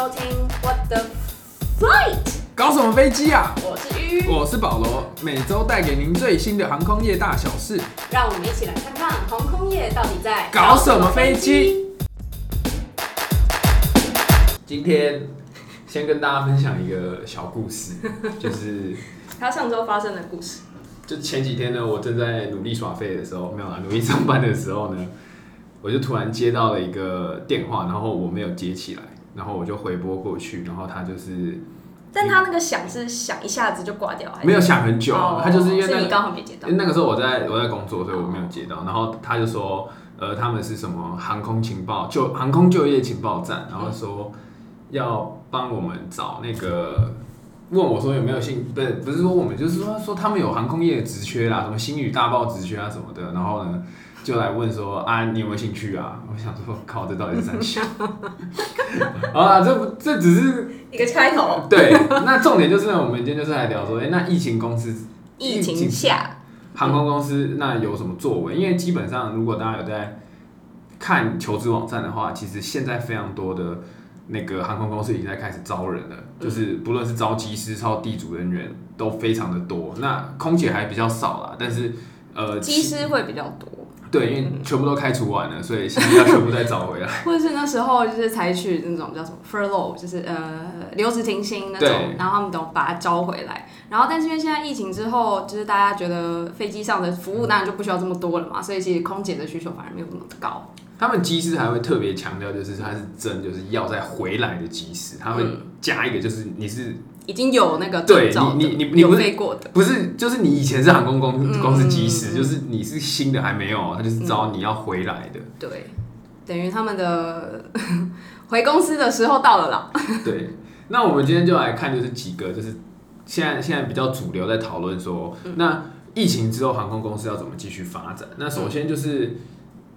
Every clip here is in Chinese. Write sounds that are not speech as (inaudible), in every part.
收听 What the Flight，搞什么飞机啊？我是鱼，我是保罗，每周带给您最新的航空业大小事。让我们一起来看看航空业到底在搞什么飞机？今天先跟大家分享一个小故事，(laughs) 就是他上周发生的故事。就前几天呢，我正在努力耍废的时候，没有啦，努力上班的时候呢，我就突然接到了一个电话，然后我没有接起来，然后我就回拨过去，然后他就是但他那个响是响一下子就挂掉，还是没有响很久，哦他就是因为那个刚好没接到因为。那个时候我在我在工作，所以我没有接到。然后他就说，呃，他们是什么航空情报就航空就业情报站，然后说要帮我们找那个。问我说有没有兴，不是不是说我们，就是说说他们有航空业的职缺啦，什么星宇大报职缺啊什么的，然后呢就来问说啊你有没有兴趣啊？我想说靠，这到底是三小？(laughs) 啊，这不这只是一个开头，对，那重点就是呢我们今天就是来聊说，哎、那疫情公司疫情下，航空公司那有什么作为？因为基本上，如果大家有在看求职网站的话，其实现在非常多的那个航空公司已经在开始招人了，就是不论是招机师、招地主人员都非常的多。那空姐还比较少啦，但是呃，机师会比较多，对，因为全部都开除完了，所以现在要全部再找回来。(laughs) 或者是那时候就是采取那种叫什么 furlough，就是呃留职停薪那种，然后他们都把它招回来。然后但是因为现在疫情之后，就是大家觉得飞机上的服务当然就不需要这么多了嘛，所以其实空姐的需求反而没有那么高。他们机师还会特别强调，就是他是真就是要再回来的机师，他会加一个就是你是已经有那个对你你你你有不是飞过的，不是，就是你以前是航空公嗯公司机嗯师，就是你是新的还没有，他就是招你要回来的。对，等于他们的 (laughs) 回公司的时候到了啦。(laughs) 对，那我们今天就来看，就是几个，就是现在现在比较主流在讨论说，嗯那疫情之后航空公司要怎么继续发展？那首先就是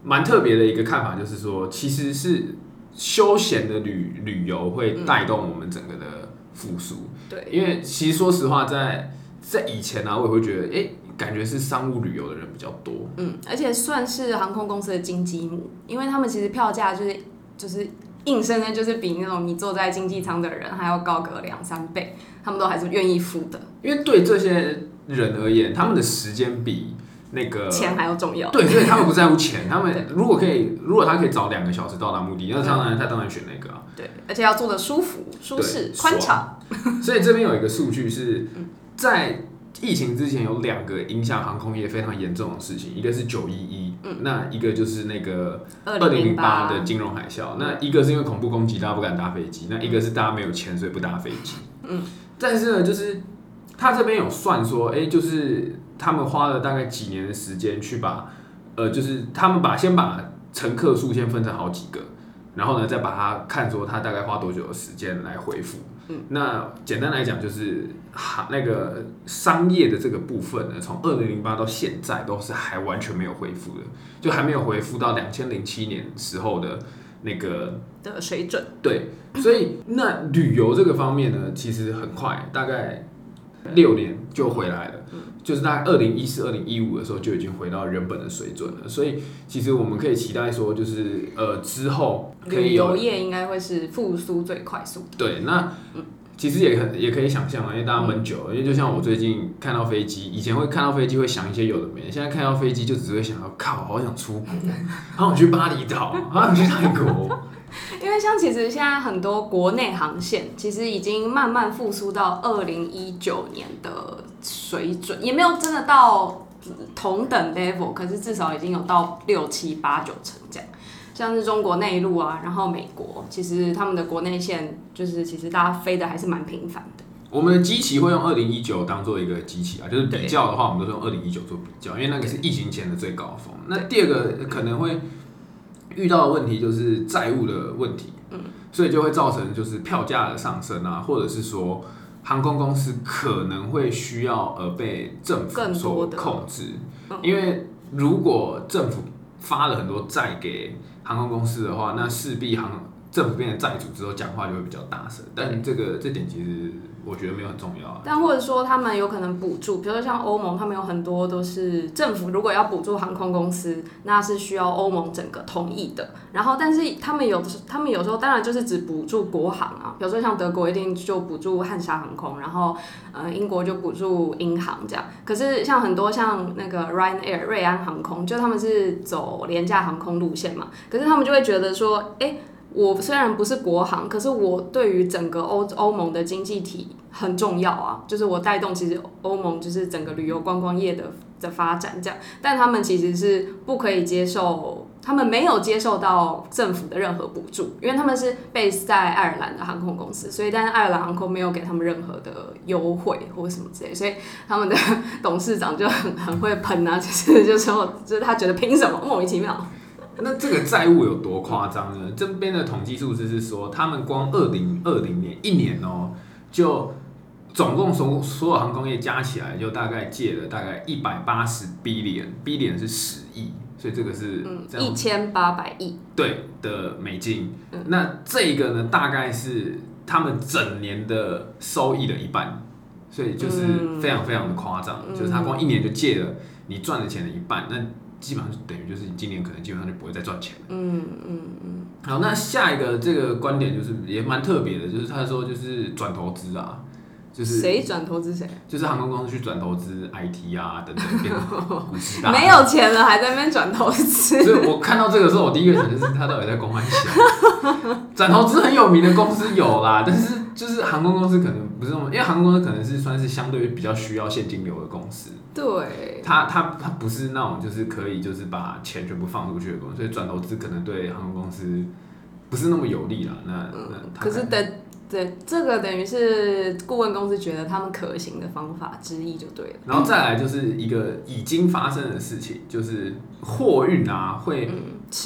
蛮特别的一个看法，就是说其实是休闲的旅旅游会带动我们整个的复苏。对，因为其实说实话，在在以前呢、我也会觉得，哎、感觉是商务旅游的人比较多。嗯，而且算是航空公司的金鸡母，因为他们其实票价就是就是硬生生就是比那种你坐在经济舱的人还要高个两三倍，他们都还是愿意付的，因为对这些人而言，他们的时间比那个钱还要重要。对，所以他们不在乎钱。(laughs) 他们如果可以，如果他可以早两个小时到达目的，那当然他当然选那个啊。对，而且要坐的舒服、舒适、对宽敞。(laughs) 所以这边有一个数据是在疫情之前有两个影响航空业非常严重的事情，一个是九一一，那一个就是那个二二零零八的金融海啸。那一个是因为恐怖攻击，大家不敢搭飞机；那一个是大家没有钱，所以不搭飞机。嗯，但是呢，就是他这边有算说，哎、就是他们花了大概几年的时间去把，呃，就是他们把先把乘客数先分成好几个，然后呢，再把它看说它大概花多久的时间来恢复。嗯，那简单来讲就是哈那个商业的这个部分呢，从二零零八到现在都是还完全没有恢复的，就还没有恢复到两千零七年时候的那个的水准。对，所以那旅游这个方面呢，其实很快，大概六年就回来了。就是大概二零一四、二零一五的时候就已经回到原本的水准了，所以其实我们可以期待说，就是呃之后可以旅有游业应该会是复苏最快速的。对，那其实也很也可以想象啊，因为大家闷久了，因为就像我最近看到飞机，以前会看到飞机会想一些有的没的，现在看到飞机就只会想到靠，好想出国，(laughs) 好想去巴厘岛，好想去泰国。(laughs) 因为像其实现在很多国内航线其实已经慢慢复苏到二零一九年的水准，也没有真的到同等 level，可是至少已经有到六七八九成这样。像是中国内陆啊，然后美国，其实他们的国内线就是其实大家飞的还是蛮频繁的。我们的机器会用二零一九当做一个机器啊，就是比对较的话，我们都是用二零一九做比较，因为那个是疫情前的最高峰。那第二个可能会遇到的问题就是债务的问题，嗯，所以就会造成就是票价的上升啊，或者是说航空公司可能会需要呃被政府所控制，嗯。因为如果政府发了很多债给航空公司的话，那势必航政府变成债主之后，讲话就会比较大声。但这个这点其实我觉得没有很重要啊。但或者说他们有可能补助，比如说像欧盟，他们有很多都是政府如果要补助航空公司，那是需要欧盟整个同意的。然后，但是他们有他们有时候当然就是只补助国航啊，比如说像德国一定就补助汉莎航空，然后呃英国就补助英航这样。可是像很多像那个 Ryanair 瑞安航空，就他们是走廉价航空路线嘛，可是他们就会觉得说，哎、我虽然不是国航，可是我对于整个欧欧盟的经济体很重要啊，就是我带动其实欧盟就是整个旅游观光业的的发展这样，但他们其实是不可以接受，他们没有接受到政府的任何补助，因为他们是 base 在爱尔兰的航空公司，所以但是爱尔兰航空没有给他们任何的优惠或什么之类，所以他们的 (laughs) 董事长就很很会喷啊，就是就说就是他觉得凭什么莫名其妙。那这个债务有多夸张呢？这边的统计数字是说，他们光二零二零年一年哦、就总共所所有航空业加起来，就大概借了大概一百八十 billion，billion 是十亿，所以这个是嗯，一千八百亿，对的美金。嗯那这个呢，大概是他们整年的收益的一半，所以就是嗯非常非常的夸张，嗯就是他光一年就借了你赚的钱的一半，那基本上就等于就是你今年可能基本上就不会再赚钱了。嗯嗯嗯，好，那下一个这个观点就是也蛮特别的，就是他说就是转投资啊，就是谁转投资谁？就是航空公司去转投资 IT 啊等等变股市大 (laughs) 没有钱了还在那边转投资，所以我看到这个时候，我第一个想的是他到底在公安小？(laughs) 转投资很有名的公司有啦，但是就是航空公司可能不是那么，因为航空公司可能是算是相对于比较需要现金流的公司，对，它它它不是那种就是可以就是把钱全部放出去的公司，所以转投资可能对航空公司不是那么有利啦。那那它可是等对这个等于是顾问公司觉得他们可行的方法之一就对了。然后再来就是一个已经发生的事情，就是货运啊会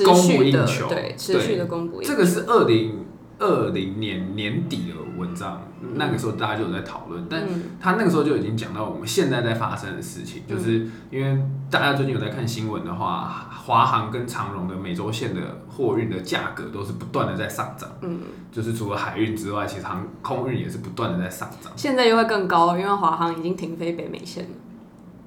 供不应求。对持续的供不应求。这个是二零二零年年底的文章，那个时候大家就有在讨论，但嗯。他那个时候就已经讲到我们现在在发生的事情，就是因为大家最近有在看新闻的话，华航跟长荣的美洲线的货运的价格都是不断的在上涨，嗯，就是除了海运之外，其实航空运也是不断的在上涨。现在又会更高，因为华航已经停飞北美线了，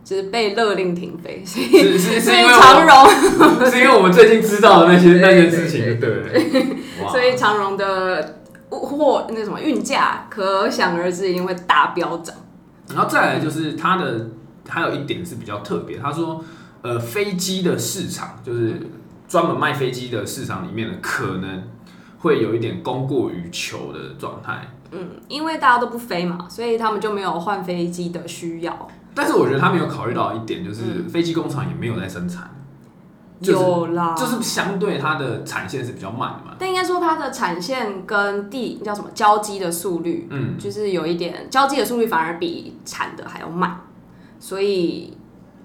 就是被勒令停飞，所以长我荣，(laughs) 是因为我们最近知道的那些那件事情，就对了。所以长荣的货那什么运价，可想而知一定会大飙涨。然后再来就是它的还有一点是比较特别，他说，呃，飞机的市场就是专门卖飞机的市场里面呢，可能会有一点供过于求的状态。嗯，因为大家都不飞嘛，所以他们就没有换飞机的需要。但是我觉得他没有考虑到一点，就是飞机工厂也没有在生产，就是有啦，就是相对它的产线是比较慢的嘛。但应该说它的产线跟地叫什么交机的速率，嗯，就是有一点交机的速率反而比产的还要慢，所以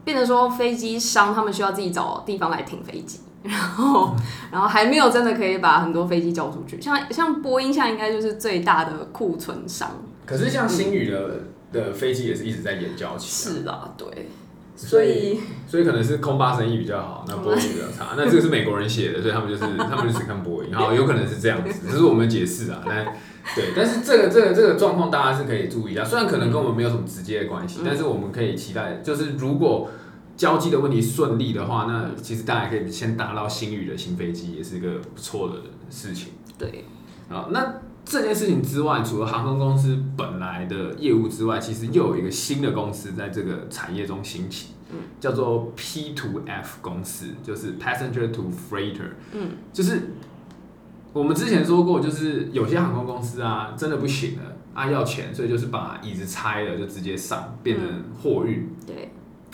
变得说飞机商他们需要自己找地方来停飞机，然后然后还没有真的可以把很多飞机交出去。像像波音现在应该就是最大的库存商，可是像新宇的的飞机也是一直在研究期、啊，是啦，对，所所以所以可能是空巴生意比较好，那波音比较差。那这个是美国人写的，所以他们就是他们就只看波音，好，有可能是这样子，(laughs) 这是我们解释啊。但对，但是这个这个这个状况大家是可以注意一下，虽然可能跟我们没有什么直接的关系，但是我们可以期待，就是如果交际的问题顺利的话，那其实大家可以先搭到新宇的新飞机，也是一个不错的事情。对，啊，那这件事情之外，除了航空公司本来的业务之外，其实又有一个新的公司在这个产业中兴起，叫做 P to F 公司，就是 Passenger to Freighter，嗯，就是我们之前说过，就是有些航空公司啊，真的不行了啊，要钱，所以就是把椅子拆了，就直接上，变成货运。对，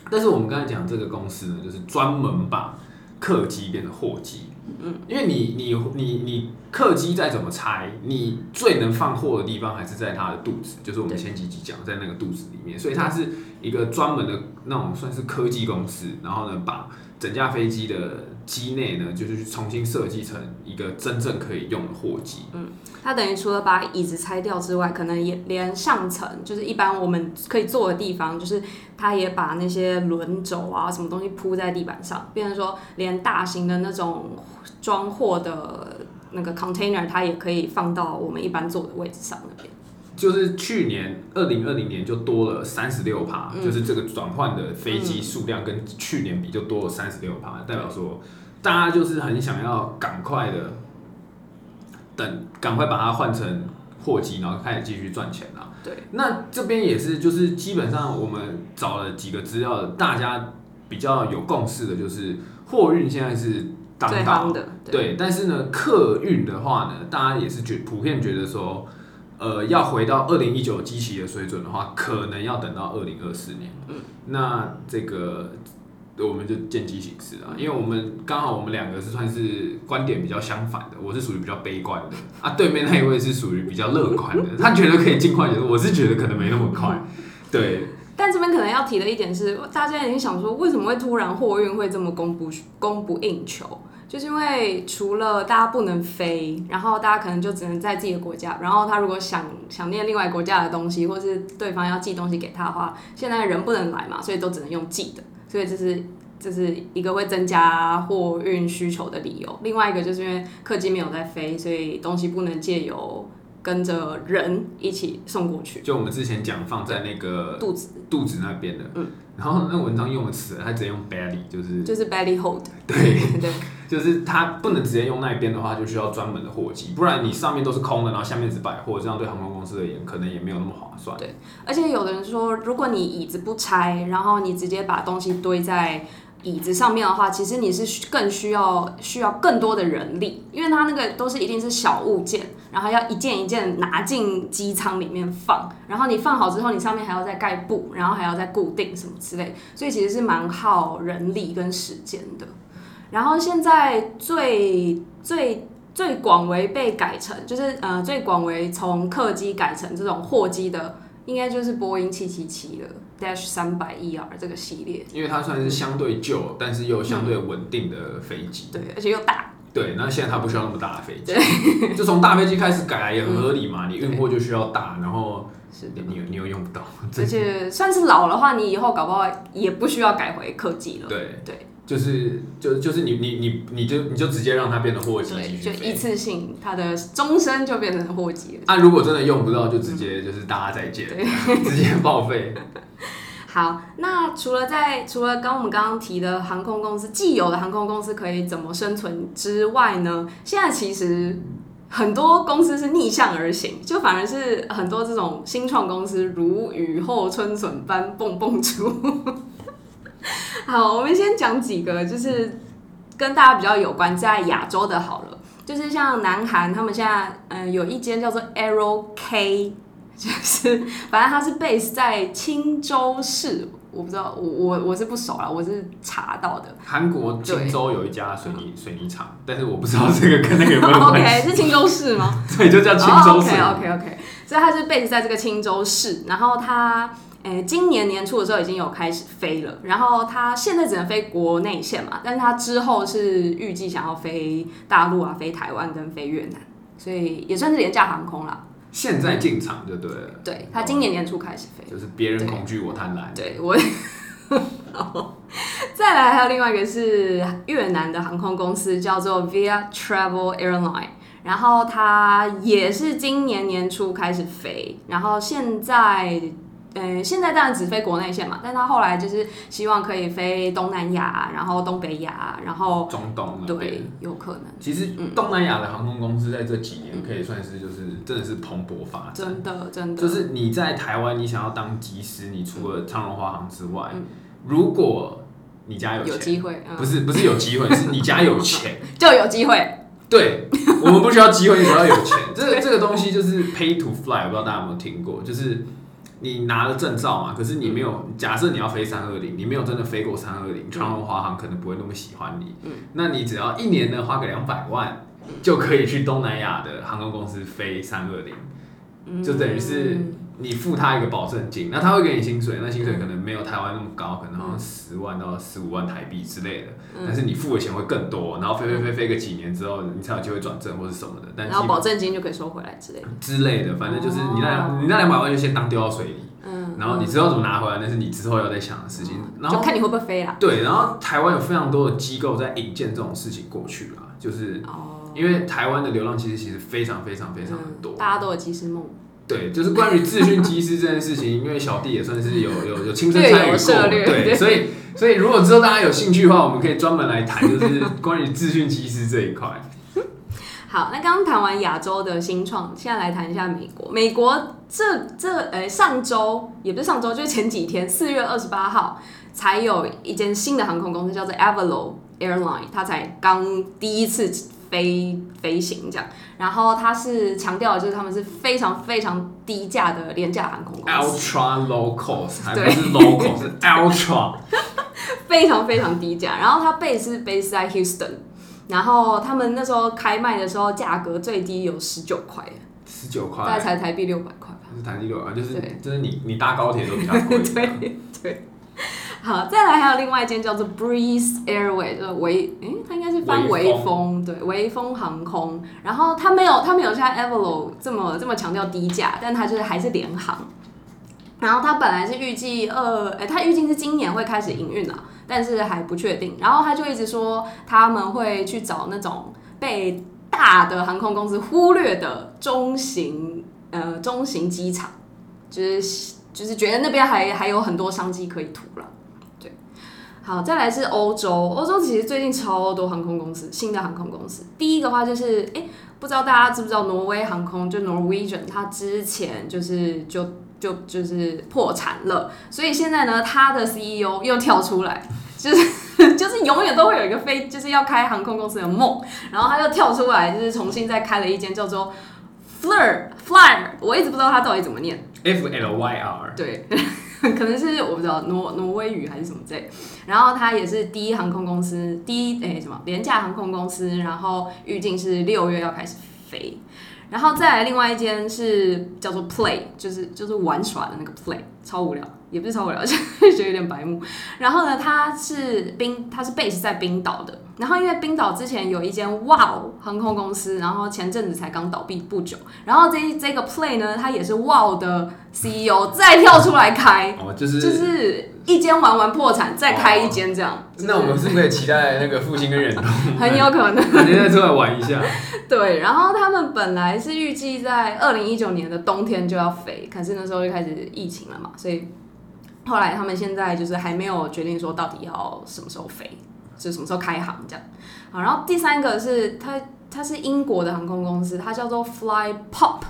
但是我们刚才讲这个公司呢，就是专门把客机变成货机。嗯，因为你你你你客机再怎么拆，你最能放货的地方还是在它的肚子，就是我们前几集讲在那个肚子里面，所以它是一个专门的那种算是科技公司，然后呢把整架飞机的机内呢，就是重新设计成一个真正可以用的货机。嗯它等于除了把椅子拆掉之外，可能也连上层就是一般我们可以坐的地方，就是它也把那些轮轴啊什么东西铺在地板上，变成说连大型的那种装货的那个 container 它也可以放到我们一般坐的位置上那边。就是去年二零二零年就多了三十六趴，嗯。就是这个转换的飞机数量跟去年比就多了三十六趴，代表说大家就是很想要赶快的等，赶快把它换成货机，然后开始继续赚钱啦。对，那这边也是，就是基本上我们找了几个资料，大家比较有共识的，就是货运现在是当最道夯，的，对，但是呢，客运的话呢，大家也是觉普遍觉得说，呃，要回到二零一九基期的水准的话，可能要等到二零二四年。嗯，那这个我们就见机行事啊，因为我们刚好我们两个是算是观点比较相反的，我是属于比较悲观的啊，对面那一位是属于比较乐观的，他觉得可以尽快结束，我是觉得可能没那么快。对，但这边可能要提的一点是，大家已经想说，为什么会突然货运会这么供不供不应求？就是因为除了大家不能飞，然后大家可能就只能在自己的国家，然后他如果想想念另外国家的东西，或是对方要寄东西给他的话，现在人不能来嘛，所以都只能用寄的，所以这是这是一个会增加货运需求的理由。另外一个就是因为客机没有在飞，所以东西不能借由跟着人一起送过去，就我们之前讲放在那个肚子肚子那边的，嗯，然后那文章用的词，他直接用 belly，就是就是 belly hold，(laughs) 对。对。就是他不能直接用那边的话，就需要专门的货机，不然你上面都是空的，然后下面只摆货，这样对航空公司而言可能也没有那么划算。对而且有的人说，如果你椅子不拆，然后你直接把东西堆在椅子上面的话，其实你是需更需要需要更多的人力，因为它那个都是一定是小物件，然后要一件一件拿进机舱里面放，然后你放好之后，你上面还要再盖布，然后还要再固定什么之类，所以其实是蛮耗人力跟时间的。然后现在最最最广为被改成，就是呃最广为从客机改成这种货机的，应该就是波音七七七了，Dash 三百 ER 这个系列。因为它算是相对旧，但是又相对稳定的飞机。对，而且又大。对，那现在它不需要那么大的飞机，(laughs) 就从大飞机开始改来也很合理嘛。你运货就需要大，然后是你你又用不到，而且算是老的话，你以后搞不好也不需要改回科技了。对对就是就就是你你你你就你就直接让它变成货机对，就一。次性，它的终身就变成货机了。啊，如果真的用不到，就直接就是大家再见，(laughs) 直接报废。(laughs) 好，那除了在除了刚我们刚刚提的航空公司既有的航空公司可以怎么生存之外呢？现在其实很多公司是逆向而行，就反而是很多这种新创公司如雨后春笋般蹦蹦出。(laughs) 好，我们先讲几个，就是跟大家比较有关，在亚洲的好了，就是像南韩，他们现在嗯、呃有一间叫做 Arrow K，(laughs) 就是反正它是 base 在青州市，我不知道，我我我是不熟啦，我是查到的。韩国青州有一家水泥水泥厂，但是我不知道这个跟那个有没有 (laughs) 关 OK，系。是青州市吗？对，就叫青州水泥。OK OK OK，所以它是 base 在这个青州市，然后它。诶，今年年初的时候已经有开始飞了，然后它现在只能飞国内线嘛，但是它之后是预计想要飞大陆啊、飞台湾跟飞越南，所以也算是廉价航空啦。现在进场就对了，对，它今年年初开始飞。就是别人恐惧我贪婪。对我，(laughs) 再来还有另外一个是越南的航空公司，叫做 Via Travel Airline，然后它也是今年年初开始飞，然后现在。呃，现在当然只飞国内线嘛，但他后来就是希望可以飞东南亚，然后东北亚，然后中东对，有可能，其实东南亚的航空公司在这几年可以算是就是真的是蓬勃发展。真的真的。就是你在台湾，你想要当机师，你除了长荣华航之外，嗯。如果你家有机会，嗯、不是不是有机会，是你家有钱。(laughs) 就有机会，对，(laughs) 我们不需要机会，你只要有钱。这个这个东西就是 pay to fly，我不知道大家有没有听过，就是你拿了证照嘛，可是你没有，假设你要飞三二零，你没有真的飞过三二零，长荣华航可能不会那么喜欢你。嗯那你只要一年呢花个两百万，就可以去东南亚的航空公司飞三二零。就等于是你付他一个保证金，那他会给你薪水，那薪水可能没有台湾那么高，可能好像十万到十五万台币之类的，但是你付的钱会更多，然后飞飞飞飞个几年之后，你才有机会转正或者什么的，但然后保证金就可以收回来之类的。之类的，反正就是你那你那两百万就先当丢到水里，嗯，然后你之后怎么拿回来，那是你之后要再想的事情。然后就看你会不会飞啦。对，然后台湾有非常多的机构在引荐这种事情过去啦，就是哦，因为台湾的流浪其实其实非常非常非常的多嗯，大家都有及时梦。对，就是关于自训机师这件事情，因为小弟也算是有 (laughs) 有有亲身参与过，对对，所以所以如果之后大家有兴趣的话，我们可以专门来谈，就是关于自训机师这一块。(laughs) 好，那刚刚谈完亚洲的新创，现在来谈一下美国。美国这这呃上周也不是上周，就是前几天，四月二十八号才有一间新的航空公司叫做 Avalo Airline，它才刚第一次飞飞行这样。然后它是强调的就是他们是非常非常低价的廉价航空公司，Ultra low cost，还不是 low cost，是 Ultra。(laughs) 非常非常低价。然后它 base 是 base 在 Houston，然后他们那时候开卖的时候价格最低有十九块，十九块大概，才台币六百块吧。是台币六百，就是就是你你搭高铁都比较贵。对 (laughs) 对。好，再来还有另外一间叫做 Breeze Airway，就是微，诶、它应该是翻微微风，对，微风航空。然后它没有，它没有像 Avalo 这么这么强调低价，但它就是还是联航。然后它本来是预计二，诶、它预计是今年会开始营运啊，但是还不确定。然后他就一直说他们会去找那种被大的航空公司忽略的中型呃中型机场，就是就是觉得那边还还有很多商机可以图了。对，好，再来是欧洲，欧洲其实最近超多航空公司，新的航空公司。第一个话就是，哎、不知道大家知不知道挪威航空，就 Norwegian，它之前就是就就就是破产了，所以现在呢，它的 CEO 又跳出来，就是就是永远都会有一个飞，就是要开航空公司的梦，然后他又跳出来，就是重新再开了一间叫做 Flyer Flyer，我一直不知道他到底怎么念。F L Y R，对，(laughs) 可能是我不知道挪挪威语还是什么之类。然后它也是第一航空公司，第一诶、什么廉价航空公司，然后预计是六月要开始飞。然后再来另外一间是叫做 Play，就是就是玩耍的那个 Play，超无聊，也不是超无聊，(laughs) 就是觉得有点白目。然后呢，他是冰，他是 base 在冰岛的。然后因为冰岛之前有一间哇哦航空公司，然后前阵子才刚倒闭不久。然后这这个 Play 呢，它也是 Wow 的 CEO 再跳出来开，哦，就是就是一间玩完破产，再开一间这样。那我们是不是可以期待那个复兴跟远东 (laughs) 很有可能。哪天再出来玩一下？(laughs) 对，然后他们本来是预计在二零一九年的冬天就要飞，可是那时候就开始疫情了嘛，所以后来他们现在就是还没有决定说到底要什么时候飞，就什么时候开航这样。好，然后第三个是它，它是英国的航空公司，它叫做 Fly Pop。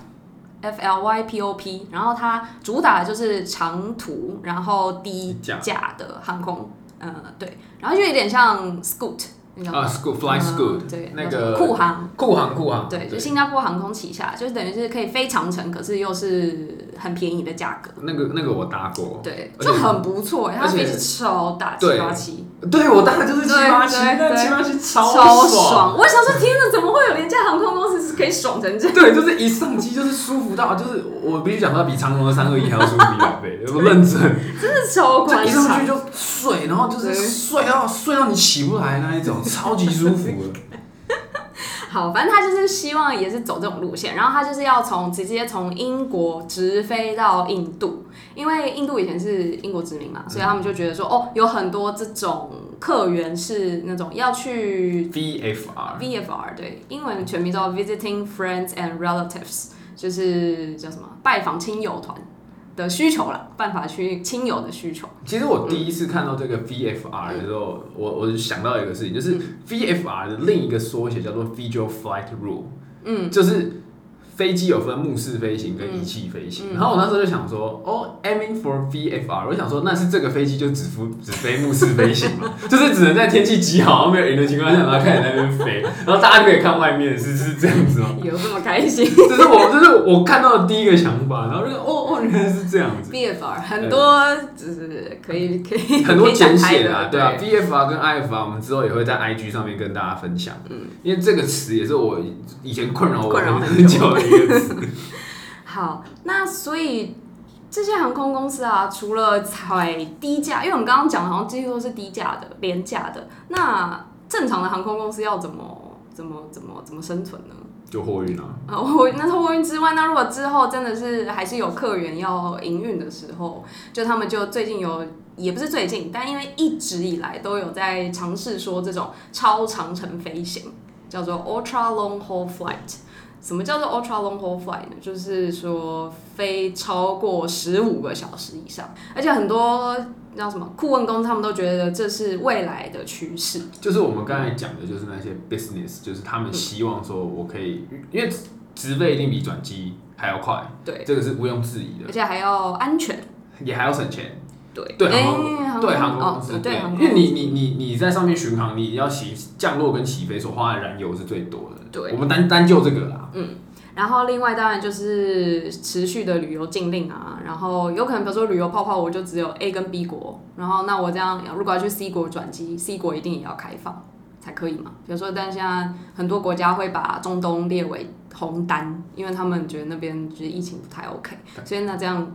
F L Y P O P，然后它主打的就是长途，然后低价价的航空，呃，对，然后就有点像 Scoot 那个啊，Scoot Fly Scoot，嗯对，那个酷航，酷航酷航，对，就新加坡航空旗下，就是等于是可以飞长城，可是又是很便宜的价格，那个那个我搭过，对，就很不错欸。它而且飞机超大，对七八七，对我搭的就是七八七，对七八七超超爽。我想说，天哪，怎么会有廉价航空公司是可以爽成这样？对，就是一上机就是舒服到，就是我必须讲，它比长隆的三二一还要舒服一百倍，我 (laughs) 认真。真的超夸张。一上去就睡，然后就是对睡到睡到你起不来那一种，超级舒服的。好，反正他就是希望也是走这种路线，然后他就是要从直接从英国直飞到印度，因为印度以前是英国殖民嘛，所以他们就觉得说，哦，有很多这种客源是那种要去 VFR VFR 对，英文全名叫 Visiting Friends and Relatives，就是叫什么拜访亲友团的需求了，办法去亲友的需求。其实我第一次看到这个 VFR 的时候，我我就想到一个事情，就是 VFR 的另一个缩写叫做 Visual Flight Rule，嗯，就是飞机有分目视飞行跟仪器飞行。然后我那时候就想说，哦，aiming for VFR，我想说那是这个飞机就只飞 (laughs) 只飞目视飞行嘛，(laughs) 就是只能在天气极好、没有云的情况下，然后开始在那边飞，(laughs) 然后大家就可以看外面，是是这样子吗？有这么开心这是我这是我看到的第一个想法，然后就哦哦，(laughs) 原来是这样子。BFR 很多就是可以可以很多简写啦，的，对啊，BFR 跟 IFR 我们之后也会在 IG 上面跟大家分享，嗯，因为这个词也是我以前困扰我困扰很很久的一个词。(laughs) 好，那所以这些航空公司啊，除了采低价，因为我们刚刚讲的好像几乎都是低价的、廉价的，那正常的航空公司要怎么、怎么、怎么、怎么生存呢？就货运啊，啊，货那货运之外，那如果之后真的是还是有客源要营运的时候，就他们就最近有，也不是最近，但因为一直以来都有在尝试说这种超长程飞行，叫做 ultra long haul flight。什么叫做 ultra long haul flight 呢？就是说飞超过十五个小时以上，而且很多叫什么顾问公司他们都觉得这是未来的趋势。就是我们刚才讲的，就是那些 business，就是他们希望说我可以，因为直飞一定比转机还要快，对，这个是毋庸置疑的，而且还要安全，也还要省钱。对。对哎航空对航空哦公司，对因为你你你你在上面巡航，你要起降落跟起飞所花的燃油是最多的。对。我们单单就这个啦，嗯然后另外当然就是持续的旅游禁令啊，然后有可能比如说旅游泡泡，我就只有 A 跟 B 国，然后那我这样如果要去 C 国转机，C 国一定也要开放才可以嘛。比如说，但现在很多国家会把中东列为红单，因为他们觉得那边就是疫情不太 OK，所以那这样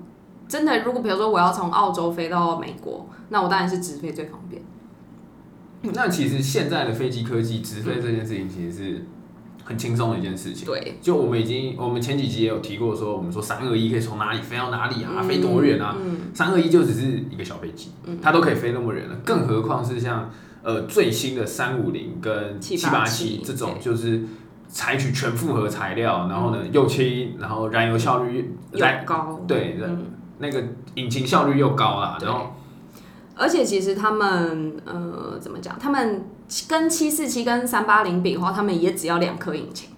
真的如果比如说我要从澳洲飞到美国，那我当然是直飞最方便。那其实现在的飞机科技直飞这件事情，其实是很轻松的一件事情。对，就我们已经，我们前几集也有提过说，我们说三二一可以从哪里飞到哪里啊，飞多远啊？三二一就只是一个小飞机，它都可以飞那么远了，更何况是像呃最新的三五零跟七八七787这种，就是采取全复合材料，然后呢又轻，然后燃油效率又燃高，对。嗯那个引擎效率又高啦，然后而且其实他们呃怎么讲？他们跟七四七跟三八零比的话，他们也只要两颗引擎。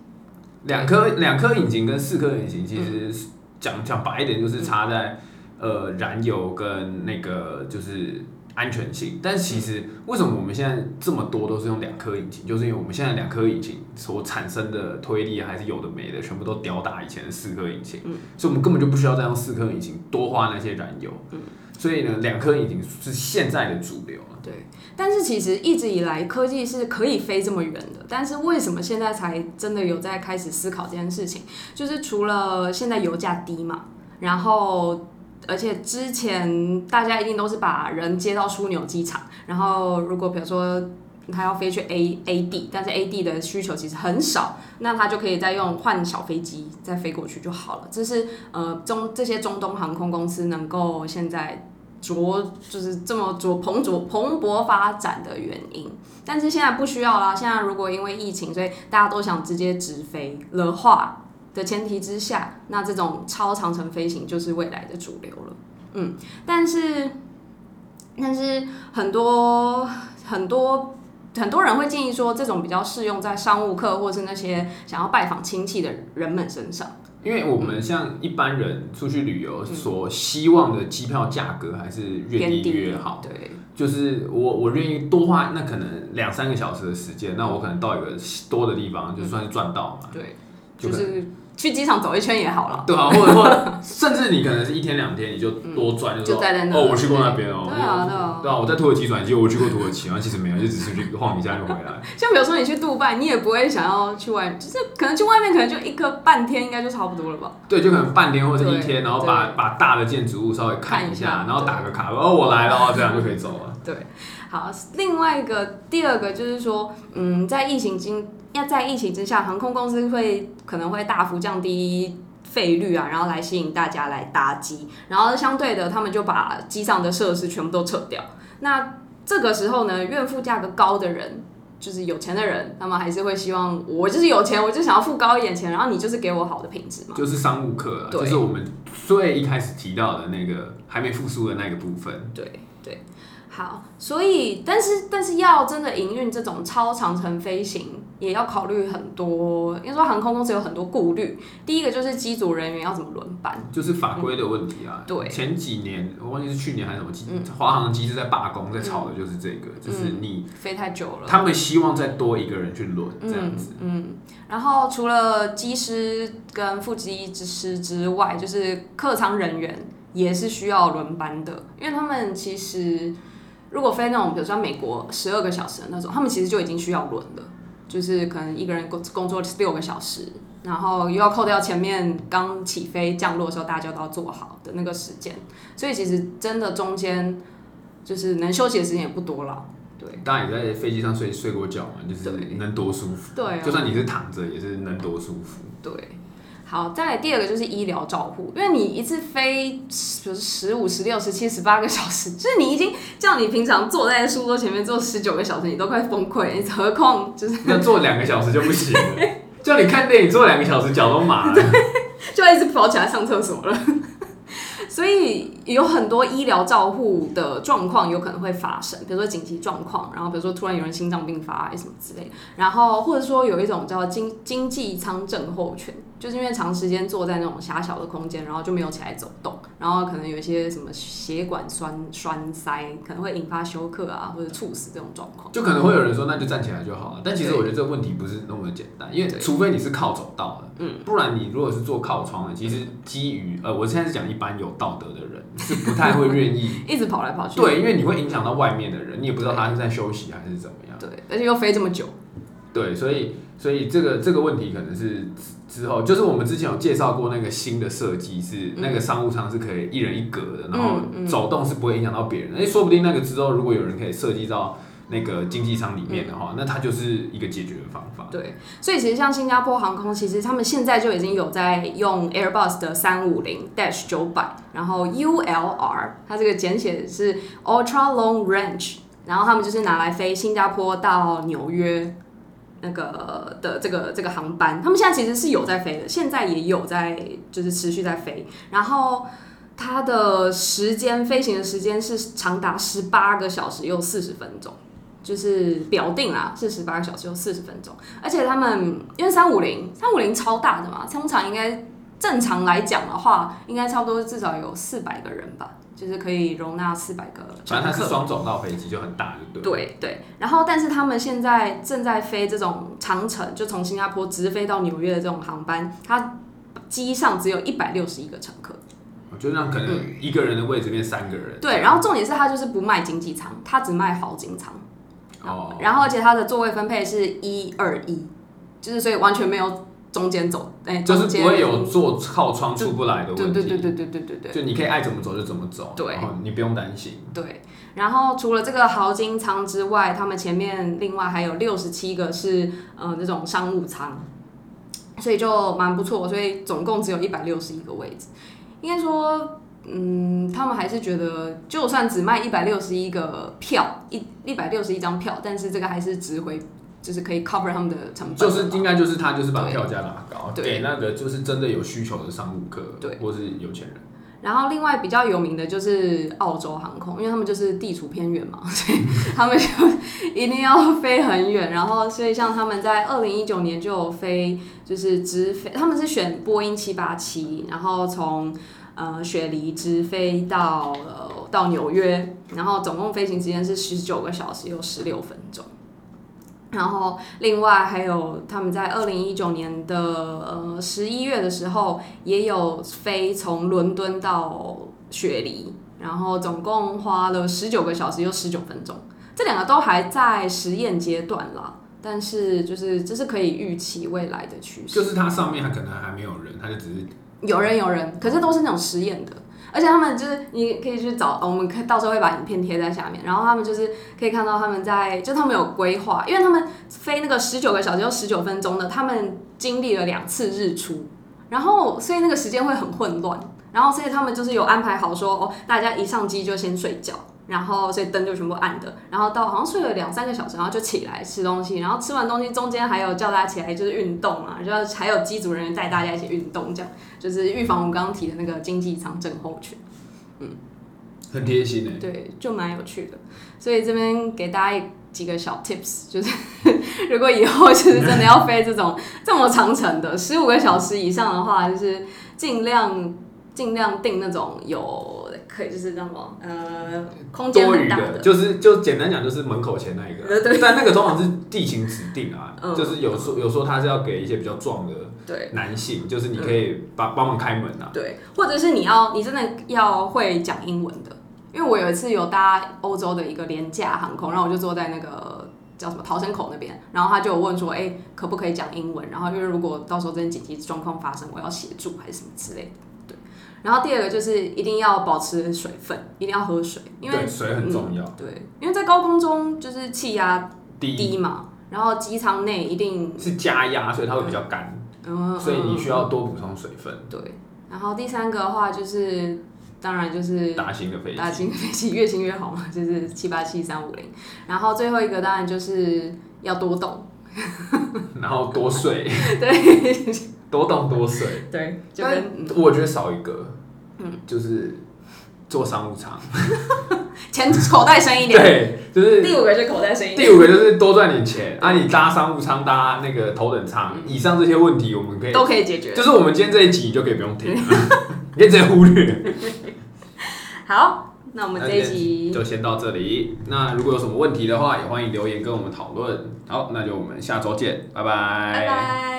两颗两颗引擎跟四颗引擎，其实讲讲白一点，就是差在呃燃油跟那个就是安全性。但其实为什么我们现在这么多都是用两颗引擎，就是因为我们现在两颗引擎所产生的推力还是有的没的，全部都吊打以前的四颗引擎，所以我们根本就不需要再用四颗引擎多花那些燃油。所以呢，两颗引擎是现在的主流了。对，但是其实一直以来科技是可以飞这么远的，但是为什么现在才真的有在开始思考这件事情？就是除了现在油价低嘛，然后而且之前大家一定都是把人接到枢纽机场，然后如果比如说他要飞去 A A D，但是 A D 的需求其实很少，那他就可以再用换小飞机再飞过去就好了。这是呃中这些中东航空公司能够现在着就是这么着蓬勃蓬勃发展的原因。但是现在不需要啦，现在如果因为疫情，所以大家都想直接直飞的话的前提之下，那这种超长程飞行就是未来的主流了。嗯，但是但是很多很多很多人会建议说，这种比较适用在商务客或是那些想要拜访亲戚的人们身上。因为我们像一般人出去旅游，所希望的机票价格还是越低越好。对，就是我我愿意多花那可能两三个小时的时间，那我可能到一个多的地方，就算是赚到嘛。对，就是去机场走一圈也好了。对啊，或者或者甚至你可能是一天两天，你就多转，就说在那哦，我去过那边哦。对啊对啊对啊，我在土耳其转机，我去过土耳其，然后其实没有，就只是去晃一下就回来。(laughs) 像比如说你去杜拜，你也不会想要去外，就是可能去外面可能就一个半天，应该就差不多了吧。对，就可能半天或者一天，然后把把大的建筑物稍微看一下下，然后打个卡，哦，我来了，哦这样就可以走了。对，好，另外一个第二个就是说，嗯，在疫情经要在疫情之下，航空公司会可能会大幅降低费率啊，然后来吸引大家来搭机，然后相对的，他们就把机上的设施全部都撤掉。那这个时候呢，愿付价格高的人。就是有钱的人，他们还是会希望我就是有钱，我就想要付高一点钱，然后你就是给我好的品质嘛。就是商务客啊，就是我们最一开始提到的那个还没复苏的那个部分。对对，好，所以但是但是要真的营运这种超长程飞行，也要考虑很多，应该说航空公司有很多顾虑。第一个就是机组人员要怎么轮班，就是法规的问题啊。对前几年我忘记是去年还是什么机，华航机是在罢工，在吵的就是这个，就是你飞太久了。他们希望再多一个人去轮这样子。嗯，然后除了机师跟副机师之外，就是客舱人员也是需要轮班的，因为他们其实如果飞那种比如说美国十二个小时的那种，他们其实就已经需要轮了，就是可能一个人工工作六个小时，然后又要扣掉前面刚起飞降落的时候大家都要做好的那个时间，所以其实真的中间就是能休息的时间也不多了。对当然也在飞机上睡睡过觉嘛，就是对能多舒服。对啊就算你是躺着，也是能多舒服。对，好，再来第二个就是医疗照护，因为你一次飞，比如十五、十六、十七、十八个小时，就是你已经叫你平常坐在书桌前面坐十九个小时，你都快崩溃，你何况就是那坐两个小时就不行了，叫你看电影坐两个小时，脚都麻了。就要一直跑起来上厕所了。(laughs) 所以有很多医疗照护的状况有可能会发生，比如说紧急状况，然后比如说突然有人心脏病发什么之类的，然后或者说有一种叫经经济舱症候群，就是因为长时间坐在那种狭小的空间，然后就没有起来走动，然后可能有一些什么血管栓栓塞，可能会引发休克啊或者猝死这种状况。就可能会有人说，那就站起来就好了。但其实我觉得这个问题不是那么简单，因为除非你是靠走道的，嗯，不然你如果是坐靠窗的，其实基于呃，我现在是讲一般有道德的人是不太会愿意，(laughs) 一直跑来跑去，对，因为你会影响到外面的人，你也不知道他是在休息还是怎么样。对，而且又飞这么久，对，所以所以这个这个问题可能是之之后，就是我们之前有介绍过那个新的设计是那个商务舱是可以一人一格的，然后走动是不会影响到别人。哎、说不定那个之后如果有人可以设计到那个经济舱里面的话，那它就是一个解决的方法。对，所以其实像新加坡航空，其实他们现在就已经有在用 Airbus 的三五零 Dash 九百，然后 ULR，它这个简写是 Ultra Long Range，然后他们就是拿来飞新加坡到纽约那个的这个这个航班，他们现在其实是有在飞的，现在也有在就是持续在飞，然后。它的时间飞行的时间是长达十八个小时又四十分钟，就是表定啦，是十八个小时又四十分钟。而且他们因为三五零三五零超大的嘛，通常应该正常来讲的话，应该差不多至少有四百个人吧，就是可以容纳四百个反正它是。双走道飞机，就很大，就对了。对对，然后但是他们现在正在飞这种长程，就从新加坡直飞到纽约的这种航班，它机上只有一百六十一个乘客。就让可能一个人的位置变三个人。对，然后重点是它就是不卖经济舱，它只卖豪金舱。哦，然后而且它的座位分配是一二一，就是所以完全没有中间走，哎、就是不会有坐靠窗出不来的对问题。对对对对对对对就你可以爱怎么走就怎么走，对你不用担心。对。然后除了这个豪金舱之外，他们前面另外还有六十七个是呃这种商务舱，所以就蛮不错，所以总共只有一百六十一个位置。应该说，嗯，他们还是觉得，就算只卖一百六十一个票，一一百六十一张票，但是这个还是值回，就是可以 cover 他们的成本。就是应该就是他就是把票价拉高，对给那个就是真的有需求的商务客，对，或是有钱人。然后另外比较有名的就是澳洲航空，因为他们就是地处偏远嘛，(laughs) 所以 (laughs) 他们就一定要飞很远。然后所以像他们在二零一九年就有飞，就是直飞，他们是选波音七八七，然后从呃雪梨直飞到呃到纽约，然后总共飞行时间是十九个小时又十六分钟。然后，另外还有他们在二零一九年的呃十一月的时候，也有飞从伦敦到雪梨，然后总共花了十九个小时又十九分钟。这两个都还在实验阶段啦，但是就是这是可以预期未来的趋势。就是它上面它可能还没有人，它就只是有人有人，可是都是那种实验的，而且他们就是你可以去找，我们可到时候会把影片贴在下面，然后他们就是可以看到他们在，就他们有规划，因为他们飞那个十九个小时又十九分钟的，他们经历了两次日出，然后所以那个时间会很混乱，然后所以他们就是有安排好说，哦，大家一上机就先睡觉。然后，所以灯就全部暗的，然后到好像睡了两三个小时，然后就起来吃东西，然后吃完东西中间还有叫大家起来就是运动啊，就要还有机组人员带大家一起运动，这样就是预防我们刚刚提的那个经济舱症候群。嗯很贴心欸。对，就蛮有趣的。所以这边给大家几个小 tips，就是如果以后就是真的要飞这种这么长程的十五个小时以上的话，就是尽量尽量订那种有可以就是那种呃空间大的。就是就简单讲，就是门口前那一个，对对但那个通常是地形指定啊，嗯就是有说有说他是要给一些比较壮的对男性，就是你可以帮帮忙开门啊，对，或者是你要你真的要会讲英文的，因为我有一次有搭欧洲的一个廉价航空，然后我就坐在那个叫什么逃生口那边，然后他就有问说，哎、可不可以讲英文？然后因为如果到时候真的紧急状况发生，我要协助还是什么之类的，对。然后第二个就是一定要保持水分，一定要喝水，因为水很重要。对，因为在高空中就是气压低嘛，然后机舱内一定，是加压，所以它会比较干，嗯，所以你需要要多补充水分。对。然后第三个的话就是，当然就是大型的飞机，大型飞机越轻越好嘛，(laughs) 就是七八七三五零。然后最后一个当然就是要多动，(laughs) 然后多睡，对多动多睡。(laughs) 对，就但跟嗯我觉得少一个，嗯，就是做商务舱。(laughs) 钱口袋深一点。(laughs) 对，就是第五个是口袋深一点。第五个就是多赚点钱。啊，你搭商务舱、搭那个头等舱，以上这些问题我们可以，都可以解决。就是我们今天这一集就可以不用听可以直接忽略。好，那我们这一集就先到这里。那如果有什么问题的话，也欢迎留言跟我们讨论。好，那就我们下周见，拜拜。拜拜。